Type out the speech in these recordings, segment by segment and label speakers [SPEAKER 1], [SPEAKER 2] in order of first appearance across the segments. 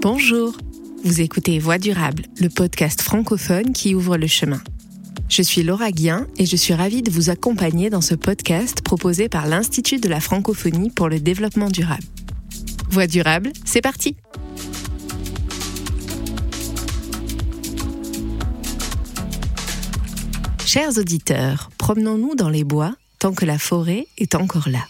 [SPEAKER 1] Bonjour, vous écoutez Voix durable, le podcast francophone qui ouvre le chemin. Je suis Laura Guien et je suis ravie de vous accompagner dans ce podcast proposé par l'Institut de la francophonie pour le développement durable. Voix durable, c'est parti Chers auditeurs, promenons-nous dans les bois tant que la forêt est encore là.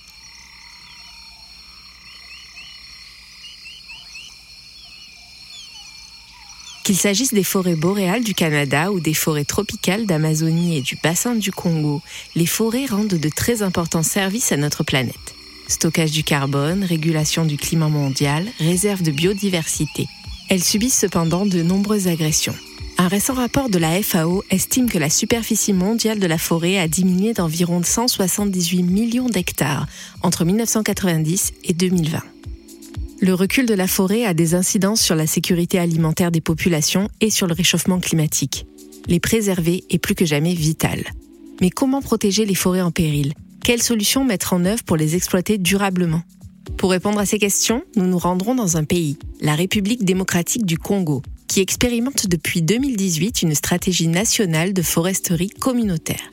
[SPEAKER 1] Qu'il s'agisse des forêts boréales du Canada ou des forêts tropicales d'Amazonie et du bassin du Congo, les forêts rendent de très importants services à notre planète. Stockage du carbone, régulation du climat mondial, réserve de biodiversité. Elles subissent cependant de nombreuses agressions. Un récent rapport de la FAO estime que la superficie mondiale de la forêt a diminué d'environ 178 millions d'hectares entre 1990 et 2020. Le recul de la forêt a des incidences sur la sécurité alimentaire des populations et sur le réchauffement climatique. Les préserver est plus que jamais vital. Mais comment protéger les forêts en péril? Quelles solutions mettre en œuvre pour les exploiter durablement? Pour répondre à ces questions, nous nous rendrons dans un pays, la République démocratique du Congo, qui expérimente depuis 2018 une stratégie nationale de foresterie communautaire.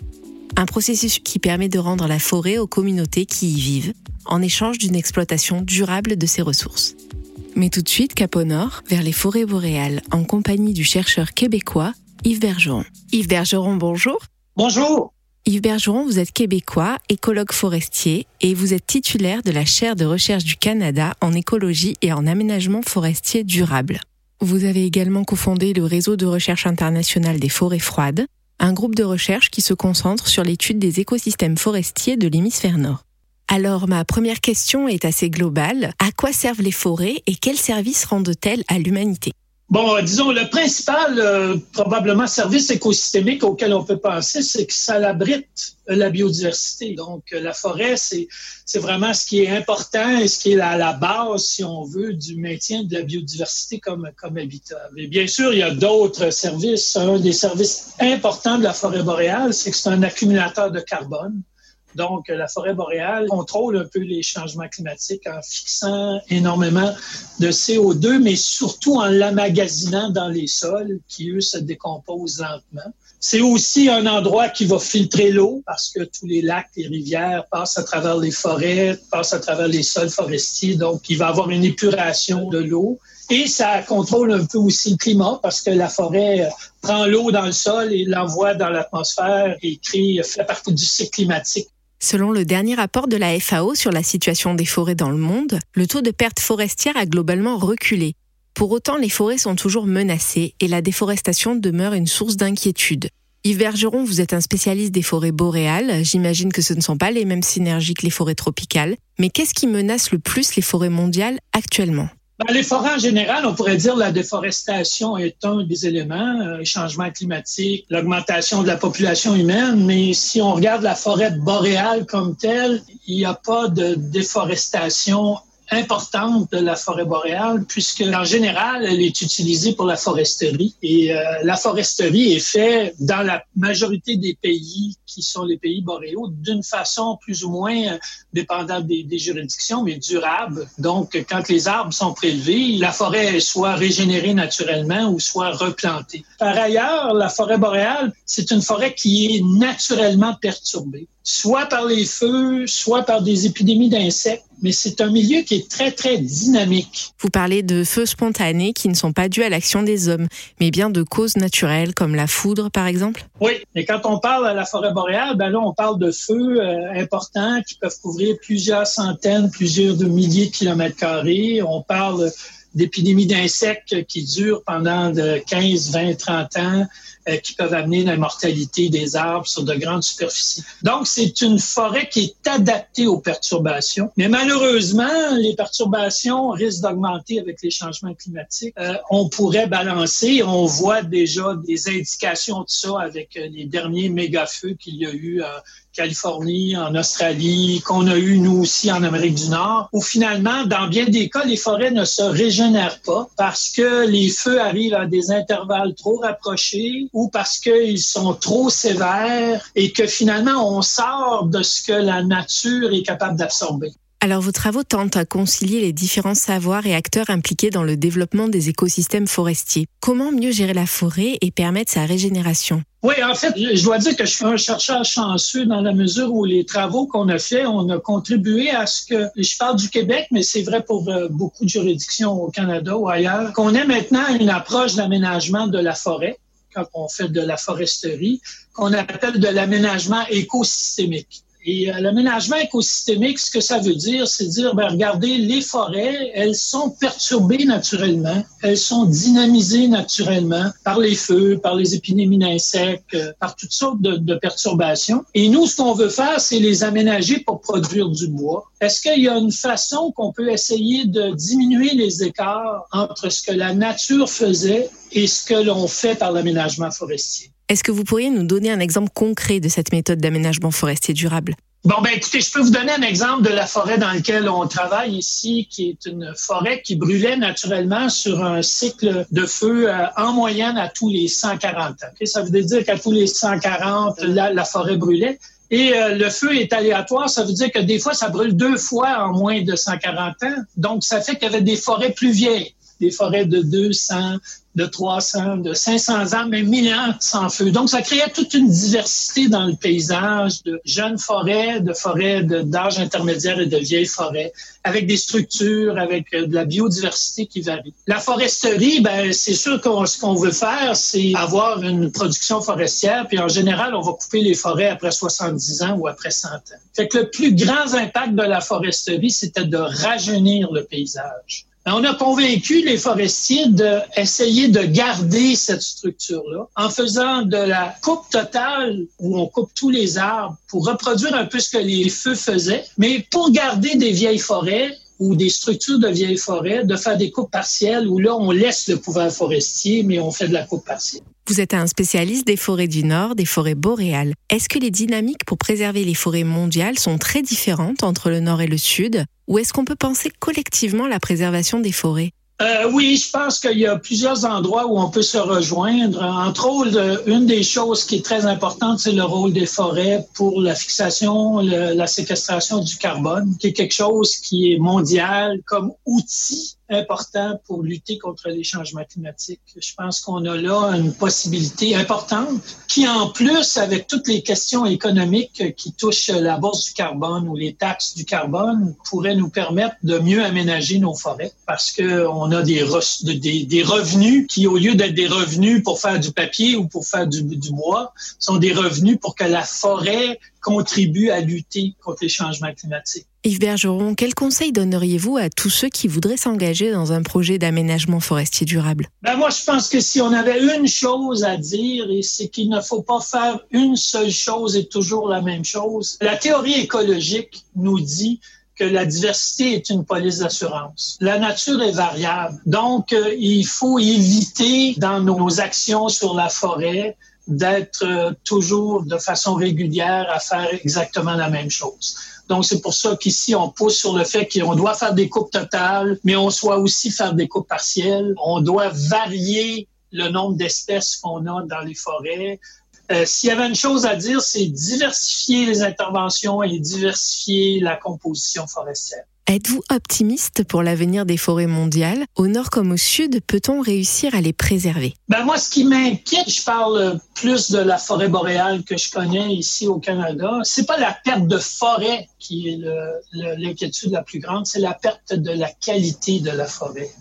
[SPEAKER 1] Un processus qui permet de rendre la forêt aux communautés qui y vivent, en échange d'une exploitation durable de ses ressources. Mais tout de suite, cap au nord, vers les forêts boréales, en compagnie du chercheur québécois Yves Bergeron. Yves Bergeron, bonjour.
[SPEAKER 2] Bonjour.
[SPEAKER 1] Yves Bergeron, vous êtes québécois, écologue forestier et vous êtes titulaire de la chaire de recherche du Canada en écologie et en aménagement forestier durable. Vous avez également cofondé le réseau de recherche international des forêts froides, un groupe de recherche qui se concentre sur l'étude des écosystèmes forestiers de l'hémisphère nord. Alors ma première question est assez globale. À quoi servent les forêts et quels services rendent-elles à l'humanité?
[SPEAKER 2] Bon, disons, le principal, euh, probablement, service écosystémique auquel on peut penser, c'est que ça abrite la biodiversité. Donc, la forêt, c'est, vraiment ce qui est important et ce qui est à la base, si on veut, du maintien de la biodiversité comme, comme habitat. Bien sûr, il y a d'autres services. Un des services importants de la forêt boréale, c'est que c'est un accumulateur de carbone. Donc, la forêt boréale contrôle un peu les changements climatiques en fixant énormément de CO2, mais surtout en l'amagasinant dans les sols qui, eux, se décomposent lentement. C'est aussi un endroit qui va filtrer l'eau parce que tous les lacs et rivières passent à travers les forêts, passent à travers les sols forestiers. Donc, il va avoir une épuration de l'eau. Et ça contrôle un peu aussi le climat parce que la forêt prend l'eau dans le sol et l'envoie dans l'atmosphère et crée, fait partie du cycle climatique.
[SPEAKER 1] Selon le dernier rapport de la FAO sur la situation des forêts dans le monde, le taux de perte forestière a globalement reculé. Pour autant, les forêts sont toujours menacées et la déforestation demeure une source d'inquiétude. Yves Bergeron, vous êtes un spécialiste des forêts boréales. J'imagine que ce ne sont pas les mêmes synergies que les forêts tropicales. Mais qu'est-ce qui menace le plus les forêts mondiales actuellement?
[SPEAKER 2] Dans les forêts en général, on pourrait dire la déforestation est un des éléments, euh, le changement climatique, l'augmentation de la population humaine, mais si on regarde la forêt boréale comme telle, il n'y a pas de déforestation importante de la forêt boréale, puisque en général, elle est utilisée pour la foresterie. Et euh, la foresterie est faite dans la majorité des pays qui sont les pays boréaux d'une façon plus ou moins euh, dépendante des, juridictions, mais durable. Donc, quand les arbres sont prélevés, la forêt soit régénérée naturellement ou soit replantée. Par ailleurs, la forêt boréale, c'est une forêt qui est naturellement perturbée soit par les feux, soit par des épidémies d'insectes, mais c'est un milieu qui est très, très dynamique.
[SPEAKER 1] Vous parlez de feux spontanés qui ne sont pas dus à l'action des hommes, mais bien de causes naturelles comme la foudre, par exemple?
[SPEAKER 2] Oui, et quand on parle à la forêt boréale, ben là, on parle de feux euh, importants qui peuvent couvrir plusieurs centaines, plusieurs de milliers de kilomètres carrés. On parle d'épidémies d'insectes qui durent pendant de 15, 20, 30 ans, euh, qui peuvent amener la mortalité des arbres sur de grandes superficies. Donc, c'est une forêt qui est adaptée aux perturbations. Mais malheureusement, les perturbations risquent d'augmenter avec les changements climatiques. Euh, on pourrait balancer. On voit déjà des indications de ça avec euh, les derniers méga-feux qu'il y a eu Californie, en Australie, qu'on a eu nous aussi en Amérique du Nord, où finalement, dans bien des cas, les forêts ne se régénèrent pas parce que les feux arrivent à des intervalles trop rapprochés ou parce qu'ils sont trop sévères et que finalement, on sort de ce que la nature est capable d'absorber.
[SPEAKER 1] Alors vos travaux tentent à concilier les différents savoirs et acteurs impliqués dans le développement des écosystèmes forestiers. Comment mieux gérer la forêt et permettre sa régénération?
[SPEAKER 2] Oui, en fait, je dois dire que je suis un chercheur chanceux dans la mesure où les travaux qu'on a faits, on a contribué à ce que, je parle du Québec, mais c'est vrai pour euh, beaucoup de juridictions au Canada ou ailleurs, qu'on ait maintenant une approche d'aménagement de la forêt quand on fait de la foresterie, qu'on appelle de l'aménagement écosystémique. Et euh, l'aménagement écosystémique, ce que ça veut dire, c'est dire, ben, regardez, les forêts, elles sont perturbées naturellement, elles sont dynamisées naturellement par les feux, par les épidémies d'insectes, euh, par toutes sortes de, de perturbations. Et nous, ce qu'on veut faire, c'est les aménager pour produire du bois. Est-ce qu'il y a une façon qu'on peut essayer de diminuer les écarts entre ce que la nature faisait et ce que l'on fait par l'aménagement forestier?
[SPEAKER 1] Est-ce que vous pourriez nous donner un exemple concret de cette méthode d'aménagement forestier durable?
[SPEAKER 2] Bon, ben écoutez, je peux vous donner un exemple de la forêt dans laquelle on travaille ici, qui est une forêt qui brûlait naturellement sur un cycle de feu euh, en moyenne à tous les 140 ans. Ça veut dire qu'à tous les 140, la, la forêt brûlait. Et euh, le feu est aléatoire, ça veut dire que des fois, ça brûle deux fois en moins de 140 ans. Donc, ça fait qu'il y avait des forêts plus vieilles des forêts de 200, de 300, de 500 ans, même 1000 ans sans feu. Donc, ça créait toute une diversité dans le paysage de jeunes forêts, de forêts d'âge intermédiaire et de vieilles forêts, avec des structures, avec euh, de la biodiversité qui varie. La foresterie, ben, c'est sûr que ce qu'on veut faire, c'est avoir une production forestière, puis en général, on va couper les forêts après 70 ans ou après 100 ans. Fait que le plus grand impact de la foresterie, c'était de rajeunir le paysage. On a convaincu les forestiers d'essayer de garder cette structure-là en faisant de la coupe totale où on coupe tous les arbres pour reproduire un peu ce que les feux faisaient, mais pour garder des vieilles forêts ou des structures de vieilles forêts, de faire des coupes partielles où là, on laisse le pouvoir forestier, mais on fait de la coupe partielle.
[SPEAKER 1] Vous êtes un spécialiste des forêts du Nord, des forêts boréales. Est-ce que les dynamiques pour préserver les forêts mondiales sont très différentes entre le Nord et le Sud? Ou est-ce qu'on peut penser collectivement la préservation des forêts?
[SPEAKER 2] Euh, oui, je pense qu'il y a plusieurs endroits où on peut se rejoindre. Entre autres, une des choses qui est très importante, c'est le rôle des forêts pour la fixation, la séquestration du carbone, qui est quelque chose qui est mondial comme outil important pour lutter contre les changements climatiques. Je pense qu'on a là une possibilité importante qui, en plus, avec toutes les questions économiques qui touchent la bourse du carbone ou les taxes du carbone, pourrait nous permettre de mieux aménager nos forêts parce qu'on a des, revenus qui, au lieu d'être des revenus pour faire du papier ou pour faire du bois, sont des revenus pour que la forêt contribue à lutter contre les changements climatiques.
[SPEAKER 1] Yves Bergeron, quel conseil donneriez-vous à tous ceux qui voudraient s'engager dans un projet d'aménagement forestier durable?
[SPEAKER 2] Ben moi, je pense que si on avait une chose à dire, c'est qu'il ne faut pas faire une seule chose et toujours la même chose. La théorie écologique nous dit que la diversité est une police d'assurance. La nature est variable. Donc, euh, il faut éviter dans nos actions sur la forêt d'être euh, toujours de façon régulière à faire exactement la même chose. Donc, c'est pour ça qu'ici, on pousse sur le fait qu'on doit faire des coupes totales, mais on doit aussi faire des coupes partielles. On doit varier le nombre d'espèces qu'on a dans les forêts. Euh, S'il y avait une chose à dire, c'est diversifier les interventions et diversifier la composition forestière.
[SPEAKER 1] Êtes-vous optimiste pour l'avenir des forêts mondiales? Au nord comme au sud, peut-on réussir à les préserver?
[SPEAKER 2] Ben Moi, ce qui m'inquiète, je parle plus de la forêt boréale que je connais ici au Canada, c'est pas la perte de forêt qui est l'inquiétude la plus grande, c'est la perte de la qualité de la forêt.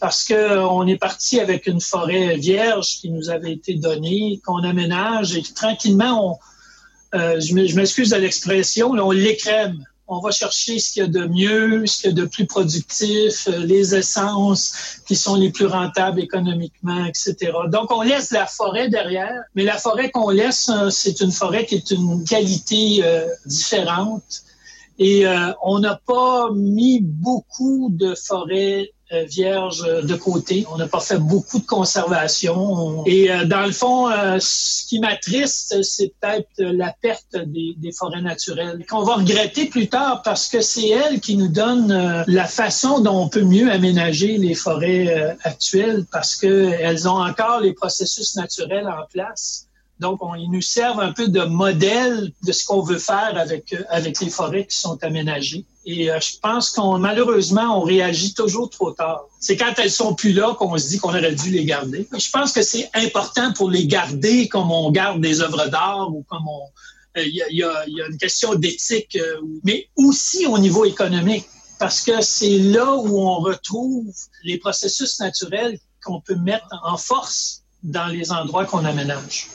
[SPEAKER 2] Parce que on est parti avec une forêt vierge qui nous avait été donnée, qu'on aménage et tranquillement, on, euh, je m'excuse de l'expression, on l'écrème on va chercher ce qu'il y a de mieux, ce qu'il y a de plus productif, euh, les essences qui sont les plus rentables économiquement, etc. Donc, on laisse la forêt derrière, mais la forêt qu'on laisse, euh, c'est une forêt qui est une qualité euh, différente. Et on n'a pas mis beaucoup de forêts euh, vierge de côté. On n'a pas fait beaucoup de conservation. Et euh, dans le fond, euh, ce qui m'attriste, c'est peut-être la perte des, des, forêts naturelles qu'on va regretter plus tard parce que c'est elles qui nous donnent la façon dont on peut mieux aménager les forêts actuelles parce qu'elles ont encore les processus naturels en place. Donc, on, ils nous servent un peu de modèle de ce qu'on veut faire avec, avec les forêts qui sont aménagées. Et euh, je pense qu'on malheureusement, on réagit toujours trop tard. C'est quand elles sont plus là qu'on se dit qu'on aurait dû les garder. Je pense que c'est important pour les garder comme on garde des œuvres d'art ou comme on. Euh, il y, a, une question d'éthique, euh, mais aussi au niveau économique, parce que c'est là où on retrouve les processus naturels qu'on peut mettre en force dans les endroits qu'on aménage.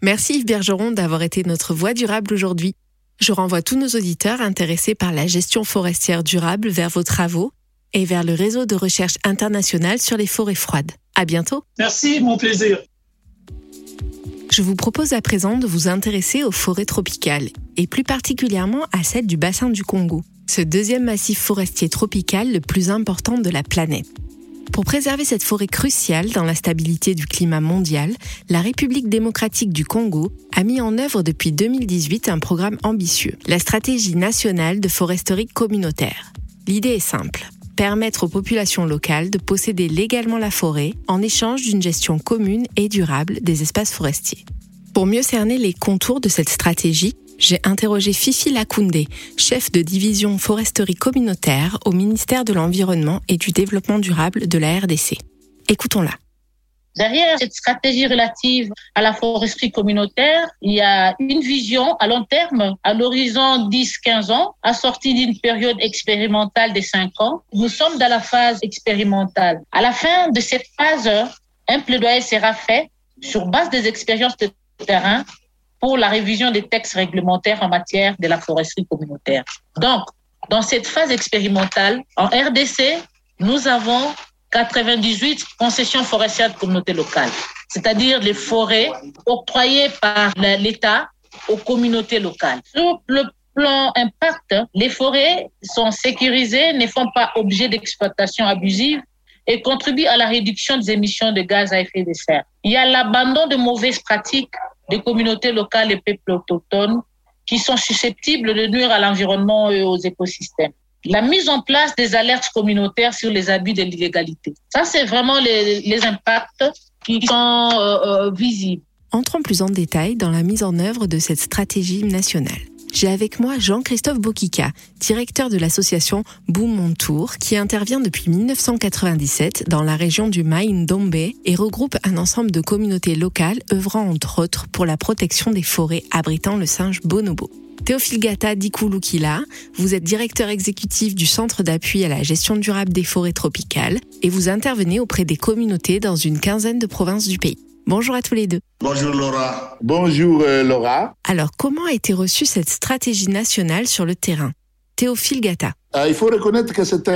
[SPEAKER 1] Merci Yves Bergeron d'avoir été notre voix durable aujourd'hui. Je renvoie tous nos auditeurs intéressés par la gestion forestière durable vers vos travaux et vers le réseau de recherche international sur les forêts froides. À bientôt.
[SPEAKER 2] Merci, mon plaisir.
[SPEAKER 1] Je vous propose à présent de vous intéresser aux forêts tropicales et plus particulièrement à celles du bassin du Congo, ce deuxième massif forestier tropical le plus important de la planète. Pour préserver cette forêt cruciale dans la stabilité du climat mondial, la République démocratique du Congo a mis en œuvre depuis 2018 un programme ambitieux, la stratégie nationale de foresterie communautaire. L'idée est simple permettre aux populations locales de posséder légalement la forêt en échange d'une gestion commune et durable des espaces forestiers. Pour mieux cerner les contours de cette stratégie, j'ai interrogé Fifi Lakoundé, chef de division foresterie communautaire au ministère de l'Environnement et du Développement durable de la RDC. Écoutons-la.
[SPEAKER 3] Derrière cette stratégie relative à la foresterie communautaire, il y a une vision à long terme, à l'horizon 10-15 ans, assortie d'une période expérimentale de 5 ans. Nous sommes dans la phase expérimentale. À la fin de cette phase, un plaidoyer sera fait sur base des expériences de terrain pour la révision des textes réglementaires en matière de la foresterie communautaire. Donc, dans cette phase expérimentale, en RDC, nous avons 98 concessions forestières de communautés locales, c'est-à-dire les forêts octroyées par l'État aux communautés locales. Sur le plan impact, les forêts sont sécurisées, ne font pas objet d'exploitation abusive et contribuent à la réduction des émissions de gaz à effet de serre. Il y a l'abandon de mauvaises pratiques des communautés locales et peuples autochtones qui sont susceptibles de nuire à l'environnement et aux écosystèmes. La mise en place des alertes communautaires sur les abus de l'illégalité. Ça, c'est vraiment les, impacts qui sont euh, euh, visibles.
[SPEAKER 1] Entrons plus en détail dans la mise en œuvre de cette stratégie nationale. J'ai avec moi Jean-Christophe Bokika, directeur de l'association Boom Mon Tour, qui intervient depuis 1997 dans la région du Maïn-Dombe et regroupe un ensemble de communautés locales œuvrant entre autres pour la protection des forêts abritant le singe bonobo. Théophile Gata Dikouloukila, vous êtes directeur exécutif du Centre d'appui à la gestion durable des forêts tropicales et vous intervenez auprès des communautés dans une quinzaine de provinces du pays. Bonjour à tous les deux.
[SPEAKER 4] Bonjour Laura.
[SPEAKER 5] Bonjour euh, Laura.
[SPEAKER 1] Alors, comment a été reçue cette stratégie nationale sur le terrain? Théophile Gata.
[SPEAKER 5] Euh, il faut reconnaître que c'est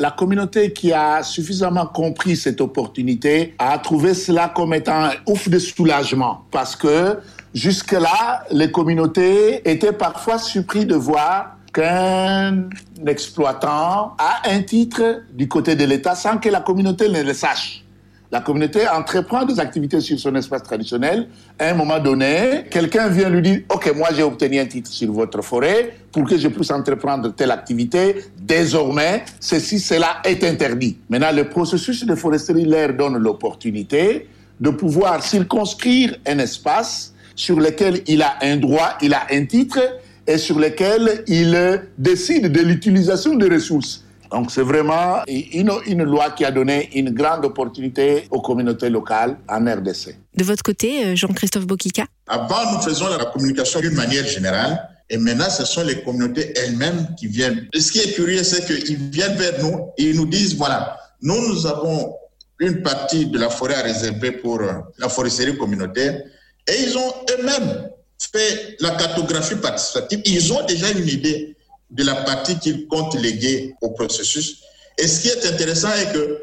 [SPEAKER 5] la communauté qui a suffisamment compris cette opportunité a trouvé cela comme étant un ouf de soulagement parce que jusque-là, les communautés étaient parfois surpris de voir qu'un exploitant a un titre du côté de l'État sans que la communauté ne le sache. La communauté entreprend des activités sur son espace traditionnel. À un moment donné, quelqu'un vient lui dire, OK, moi j'ai obtenu un titre sur votre forêt pour que je puisse entreprendre telle activité. Désormais, ceci, cela est interdit. Maintenant, le processus de foresterie leur donne l'opportunité de pouvoir circonscrire un espace sur lequel il a un droit, il a un titre et sur lequel il décide de l'utilisation des ressources. Donc c'est vraiment une, une, loi qui a donné une grande opportunité aux communautés locales en RDC.
[SPEAKER 1] De votre côté, euh, Jean-Christophe Bokika
[SPEAKER 4] Avant, nous faisons la communication d'une manière générale. Et maintenant, ce sont les communautés elles-mêmes qui viennent. ce qui est curieux, c'est qu'ils viennent vers nous et ils nous disent, voilà, nous, nous avons une partie de la forêt à réserver pour euh, la foresterie communautaire. Et ils ont eux-mêmes fait la cartographie participative. Ils ont déjà une idée de la partie qu'ils comptent léguer au processus. Et ce qui est intéressant est que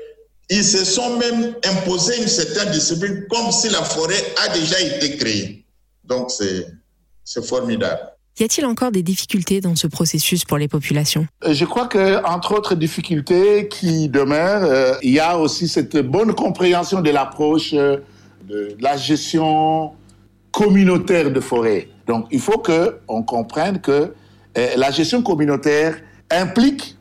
[SPEAKER 4] ils se sont même imposés une certaine discipline comme si la forêt a déjà été créée. Donc c'est formidable.
[SPEAKER 1] Y a-t-il encore des difficultés dans ce processus pour les populations?
[SPEAKER 5] Euh, Je crois que entre autres difficultés qui demeurent, euh, il y a aussi cette bonne compréhension de l'approche euh, de la gestion communautaire de forêt. Donc il faut que on comprenne que euh, la gestion communautaire implique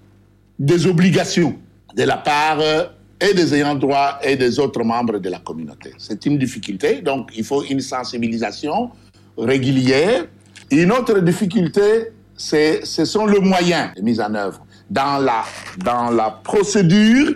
[SPEAKER 5] des obligations de la part euh, et des ayants droit et des autres membres de la communauté. C'est une difficulté, donc il faut une sensibilisation régulière. Une autre difficulté, c'est, ce sont le moyen de mise en œuvre. Dans la, dans la procédure,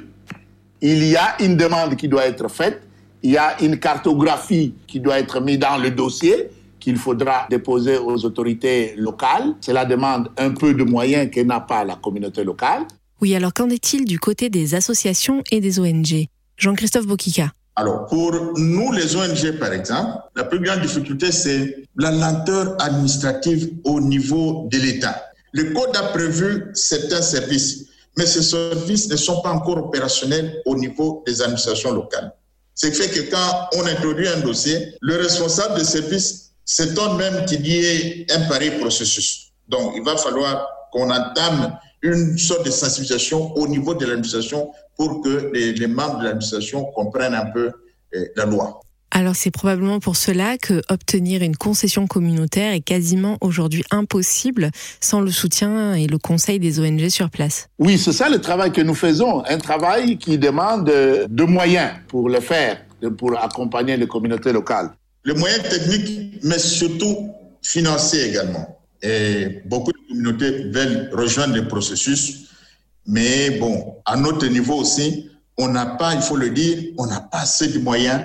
[SPEAKER 5] il y a une demande qui doit être faite, il y a une cartographie qui doit être mise dans le dossier qu'il faudra déposer aux autorités locales. Cela demande un peu de moyens que n'a pas la communauté locale.
[SPEAKER 1] Oui, alors qu'en est-il du côté des associations et des ONG Jean-Christophe Bokika.
[SPEAKER 4] Alors, pour nous, les ONG, par exemple, la plus grande difficulté, c'est la lenteur administrative au niveau de l'État. Le code a prévu certains services, mais ces services ne sont pas encore opérationnels au niveau des administrations locales. Ce qui fait que quand on introduit un dossier, le responsable de service s'étonne même qu'il y ait un pareil processus? Donc, il va falloir qu'on entame une sorte de sensibilisation au niveau de l'administration pour que les, membres de l'administration comprennent un peu eh, la loi.
[SPEAKER 1] Alors c'est probablement pour cela que obtenir une concession communautaire est quasiment aujourd'hui impossible sans le soutien et le conseil des ONG sur place.
[SPEAKER 5] Oui, c'est ça le travail que nous faisons, un travail qui demande de moyens pour le faire, pour accompagner les communautés locales.
[SPEAKER 4] Le moyen technique, mais surtout financier également. Et beaucoup de communautés veulent rejoindre le processus, mais bon, à notre niveau aussi, on n'a pas, il faut le dire, on n'a pas assez de moyens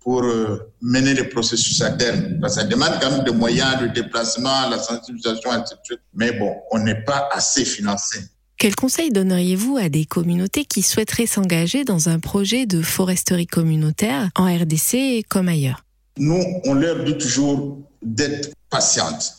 [SPEAKER 4] pour euh, mener le processus à terme. Ça demande quand même des moyens de déplacement, la sensibilisation, etc. Mais bon, on n'est pas assez financé.
[SPEAKER 1] Quel conseil donneriez-vous à des communautés qui souhaiteraient s'engager dans un projet de foresterie communautaire en RDC comme ailleurs?
[SPEAKER 4] Nous, on leur dit toujours d'être patientes.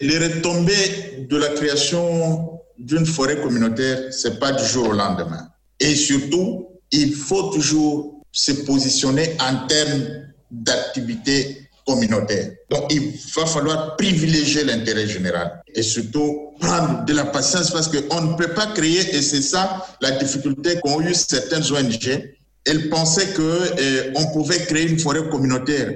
[SPEAKER 4] Les retombées de la création d'une forêt communautaire, c'est pas du jour au lendemain. Et surtout, il faut toujours se positionner en termes d'activité communautaire. Donc, il va falloir privilégier l'intérêt général et surtout prendre de la patience parce qu'on ne peut pas créer, et c'est ça la difficulté qu'ont eu certaines ONG. Elles pensaient qu'on eh, pouvait créer une forêt communautaire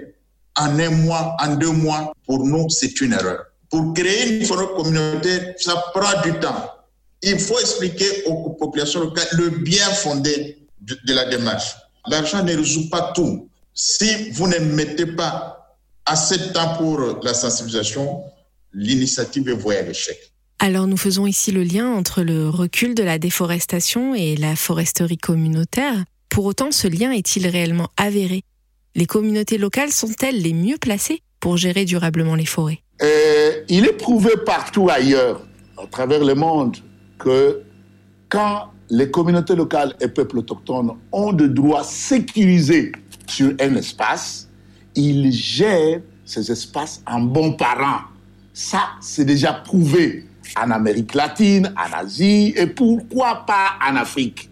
[SPEAKER 4] en un mois, en deux mois. Pour nous, c'est une erreur. Pour créer une forêt communautaire, ça prend du temps. Il faut expliquer aux populations locales le bien fondé de, la démarche. L'argent ne résout pas tout. Si vous ne mettez pas assez de temps pour la sensibilisation, l'initiative est vouée à l'échec.
[SPEAKER 1] Alors nous faisons ici le lien entre le recul de la déforestation et la foresterie communautaire. Pour autant, ce lien est-il réellement avéré? Les communautés locales sont-elles les mieux placées pour gérer durablement les forêts?
[SPEAKER 5] Euh, Il est prouvé partout ailleurs, à travers le monde, que quand les communautés locales et peuples autochtones ont de droits sécurisés sur un espace, ils gèrent ces espaces en bons parents. Ça, c'est déjà prouvé en Amérique latine, en Asie et pourquoi pas en Afrique.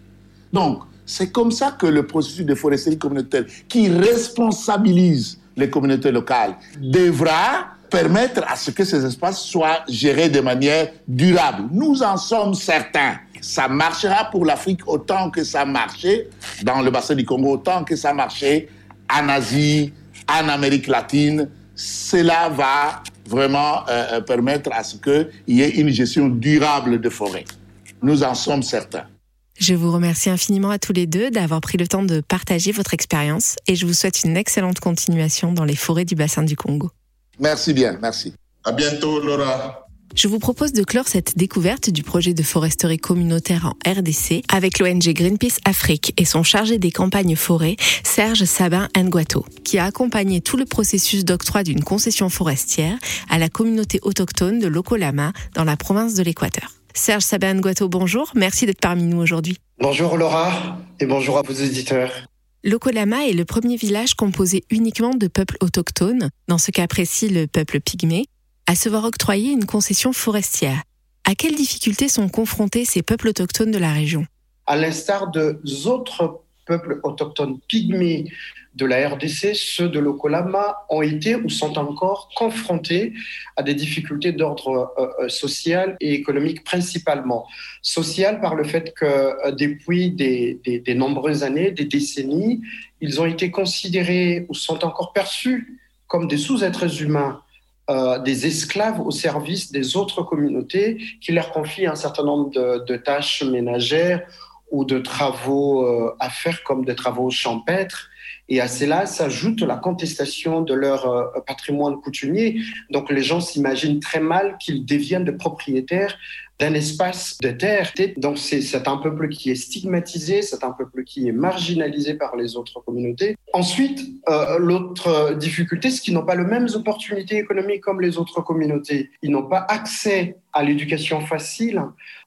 [SPEAKER 5] Donc, c'est comme ça que le processus de foresterie communautaire, qui responsabilise les communautés locales, devra permettre à ce que ces espaces soient gérés de manière durable. Nous en sommes certains. Ça marchera pour l'Afrique autant que ça marchait dans le bassin du Congo, autant que ça marchait en Asie, en Amérique latine. Cela va vraiment euh, euh, permettre à ce qu'il y ait une gestion durable de forêts. Nous en sommes certains.
[SPEAKER 1] Je vous remercie infiniment à tous les deux d'avoir pris le temps de partager votre expérience et je vous souhaite une excellente continuation dans les forêts du bassin du Congo.
[SPEAKER 5] Merci bien, merci.
[SPEAKER 4] À bientôt, Laura.
[SPEAKER 1] Je vous propose de clore cette découverte du projet de foresterie communautaire en RDC avec l'ONG Greenpeace Afrique et son chargé des campagnes forêts, Serge Sabin Nguato, qui a accompagné tout le processus d'octroi d'une concession forestière à la communauté autochtone de Lokolama dans la province de l'Équateur. Serge Sabin Nguato, bonjour, merci d'être parmi nous aujourd'hui.
[SPEAKER 6] Bonjour Laura et bonjour à vos éditeurs.
[SPEAKER 1] Lokolama est le premier village composé uniquement de peuples autochtones, dans ce cas précis le peuple pygmée, à se voir octroyer une concession forestière. À quelles difficultés sont confrontés ces peuples autochtones de la région?
[SPEAKER 6] À l'instar des autres peuples autochtones pygmées de la RDC, ceux de l'Okolama, ont été ou sont encore confrontés à des difficultés d'ordre euh, euh, social et économique principalement. Social par le fait que euh, depuis des, nombreuses années, des décennies, ils ont été considérés ou sont encore perçus comme des sous-êtres humains des esclaves au service des autres communautés qui leur confient un certain nombre de tâches ménagères ou de travaux euh, à faire comme des travaux champêtres. Et à cela s'ajoute la contestation de leur euh, patrimoine coutumier. Donc les gens s'imaginent très mal qu'ils deviennent des propriétaires d'un espace de terre. Donc c'est un peuple qui est stigmatisé, c'est un peuple qui est marginalisé par les autres communautés. Ensuite, euh, l'autre difficulté, c'est qu'ils n'ont pas les mêmes opportunités économiques comme les autres communautés. Ils n'ont pas accès à l'éducation facile.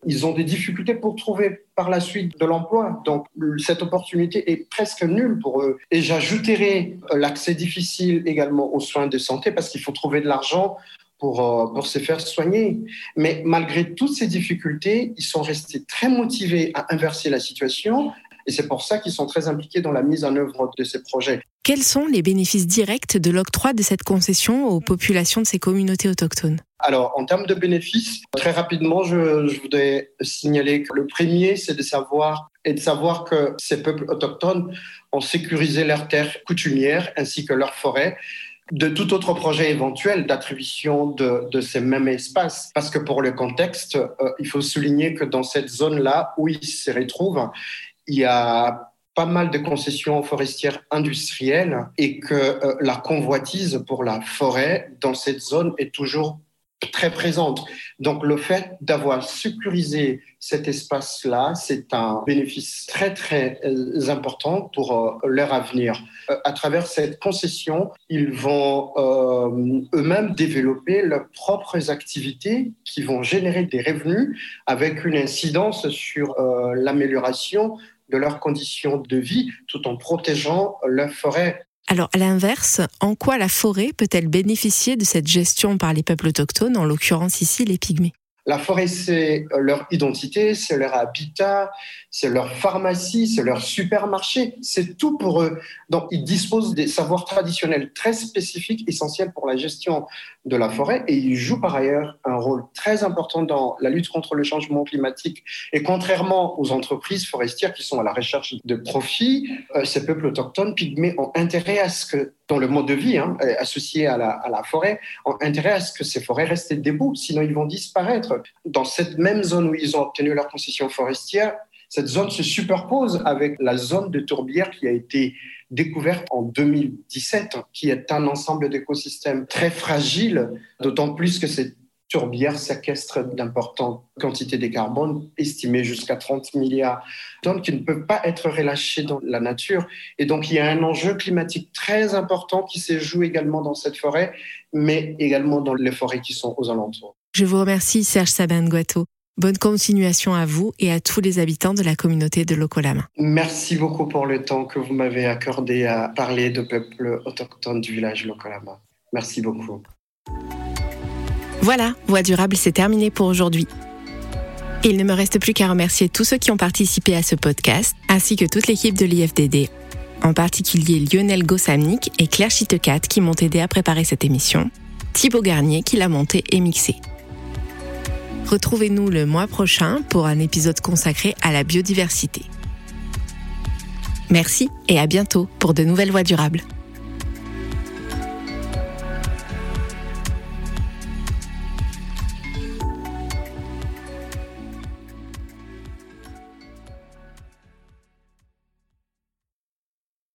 [SPEAKER 6] Ils ont des difficultés pour trouver par la suite de l'emploi. Donc cette opportunité est presque nulle pour eux. Et j'ajouterai l'accès difficile également aux soins de santé parce qu'il faut trouver de l'argent pour, euh, pour se faire soigner. Mais malgré toutes ces difficultés, ils sont restés très motivés à inverser la situation et c'est pour ça qu'ils sont très impliqués dans la mise en œuvre de ces projets.
[SPEAKER 1] Quels sont les bénéfices directs de l'octroi de cette concession aux populations de ces communautés autochtones?
[SPEAKER 6] Alors, en termes de bénéfices, très rapidement, je, je voudrais signaler que le premier, c'est de savoir et de savoir que ces peuples autochtones ont sécurisé leurs terres coutumières ainsi que leurs forêts de tout autre projet éventuel d'attribution de, ces mêmes espaces. Parce que pour le contexte, euh, il faut souligner que dans cette zone-là où ils se retrouvent, il y a pas mal de concessions forestières industrielles et que euh, la convoitise pour la forêt dans cette zone est toujours très présente. Donc le fait d'avoir sécurisé cet espace-là, c'est un bénéfice très très euh, important pour euh, leur avenir. Euh, à travers cette concession, ils vont eux-mêmes développer leurs propres activités qui vont générer des revenus avec une incidence sur l'amélioration de leurs conditions de vie tout en protégeant leur forêt
[SPEAKER 1] alors, à l'inverse, en quoi la forêt peut-elle bénéficier de cette gestion par les peuples autochtones, en l'occurrence ici les pygmées?
[SPEAKER 6] La forêt, c'est leur identité, c'est leur habitat, c'est leur pharmacie, c'est leur supermarché, c'est tout pour eux. Donc, ils disposent des savoirs traditionnels très spécifiques, essentiels pour la gestion de la forêt, et ils jouent par ailleurs un rôle très important dans la lutte contre le changement climatique. Et contrairement aux entreprises forestières qui sont à la recherche de profits, euh, ces peuples autochtones, pygmées, ont intérêt à ce que dans le mode de vie hein, associé à la, à la, forêt, ont intérêt à ce que ces forêts restent debout, sinon ils vont disparaître. Dans cette même zone où ils ont obtenu leur concession forestière, cette zone se superpose avec la zone de tourbière qui a été découverte en 2017, qui est un ensemble d'écosystèmes très fragile, d'autant plus que cette tourbière séquestre d'importantes quantités de carbone, estimées jusqu'à 30 milliards de tonnes, qui ne peuvent pas être relâchées dans la nature. Et donc, il y a un enjeu climatique très important qui se joue également dans cette forêt, mais également dans les forêts qui sont aux alentours.
[SPEAKER 1] Je vous remercie, Serge Saban Guato. Bonne continuation à vous et à tous les habitants de la communauté de Lokolama.
[SPEAKER 6] Merci beaucoup pour le temps que vous m'avez accordé à parler de peuple autochtone du village Lokolama. Merci beaucoup.
[SPEAKER 1] Voilà, Voix durable, c'est terminé pour aujourd'hui. Il ne me reste plus qu'à remercier tous ceux qui ont participé à ce podcast, ainsi que toute l'équipe de l'IFDD, en particulier Lionel Gossamnik et Claire Chitecat qui m'ont aidé à préparer cette émission, Thibaut Garnier qui l'a montée et mixée. Retrouvez-nous le mois prochain pour un épisode consacré à la biodiversité. Merci et à bientôt pour de nouvelles voies durables.